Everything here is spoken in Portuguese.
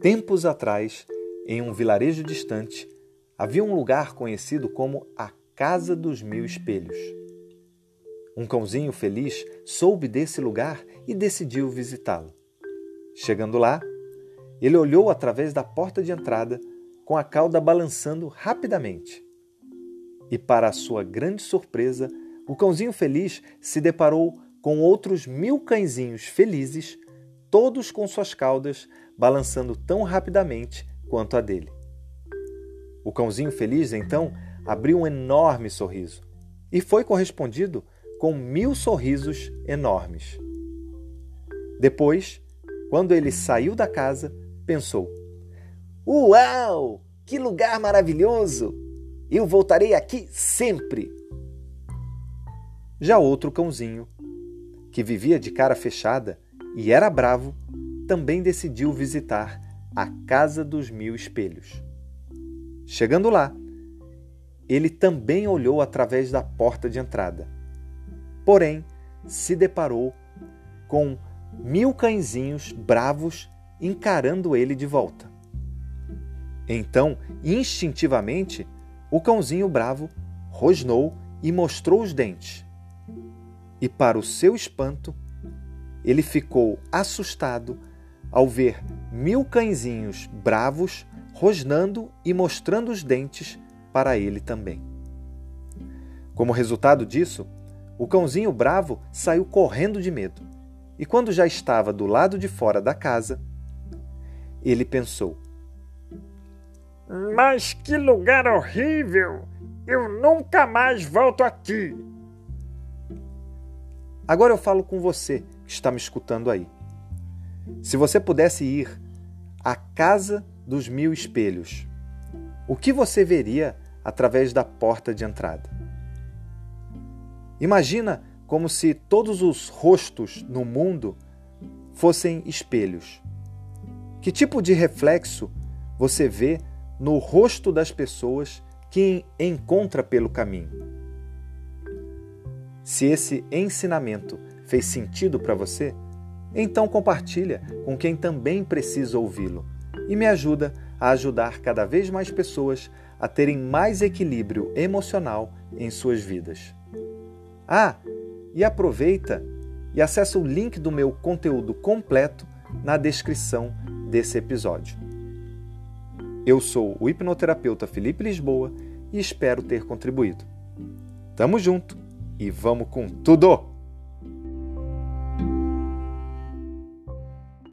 Tempos atrás, em um vilarejo distante, havia um lugar conhecido como a Casa dos Mil Espelhos. Um cãozinho feliz soube desse lugar e decidiu visitá-lo. Chegando lá, ele olhou através da porta de entrada, com a cauda balançando rapidamente. E, para sua grande surpresa, o cãozinho feliz se deparou com outros mil cãezinhos felizes, todos com suas caudas balançando tão rapidamente quanto a dele. O cãozinho feliz, então, abriu um enorme sorriso e foi correspondido com mil sorrisos enormes. Depois, quando ele saiu da casa, pensou: Uau! Que lugar maravilhoso! Eu voltarei aqui sempre! Já outro cãozinho, que vivia de cara fechada e era bravo, também decidiu visitar a Casa dos Mil Espelhos. Chegando lá, ele também olhou através da porta de entrada. Porém, se deparou com mil cãezinhos bravos encarando ele de volta. Então, instintivamente, o cãozinho bravo rosnou e mostrou os dentes. E, para o seu espanto, ele ficou assustado ao ver mil cãezinhos bravos rosnando e mostrando os dentes para ele também. Como resultado disso, o cãozinho bravo saiu correndo de medo. E quando já estava do lado de fora da casa, ele pensou: Mas que lugar horrível! Eu nunca mais volto aqui! Agora eu falo com você que está me escutando aí. Se você pudesse ir à casa dos mil espelhos, o que você veria através da porta de entrada? Imagina como se todos os rostos no mundo fossem espelhos. Que tipo de reflexo você vê no rosto das pessoas que encontra pelo caminho? Se esse ensinamento fez sentido para você, então compartilha com quem também precisa ouvi-lo e me ajuda a ajudar cada vez mais pessoas a terem mais equilíbrio emocional em suas vidas. Ah, e aproveita e acessa o link do meu conteúdo completo na descrição desse episódio. Eu sou o hipnoterapeuta Felipe Lisboa e espero ter contribuído. Tamo junto e vamos com tudo!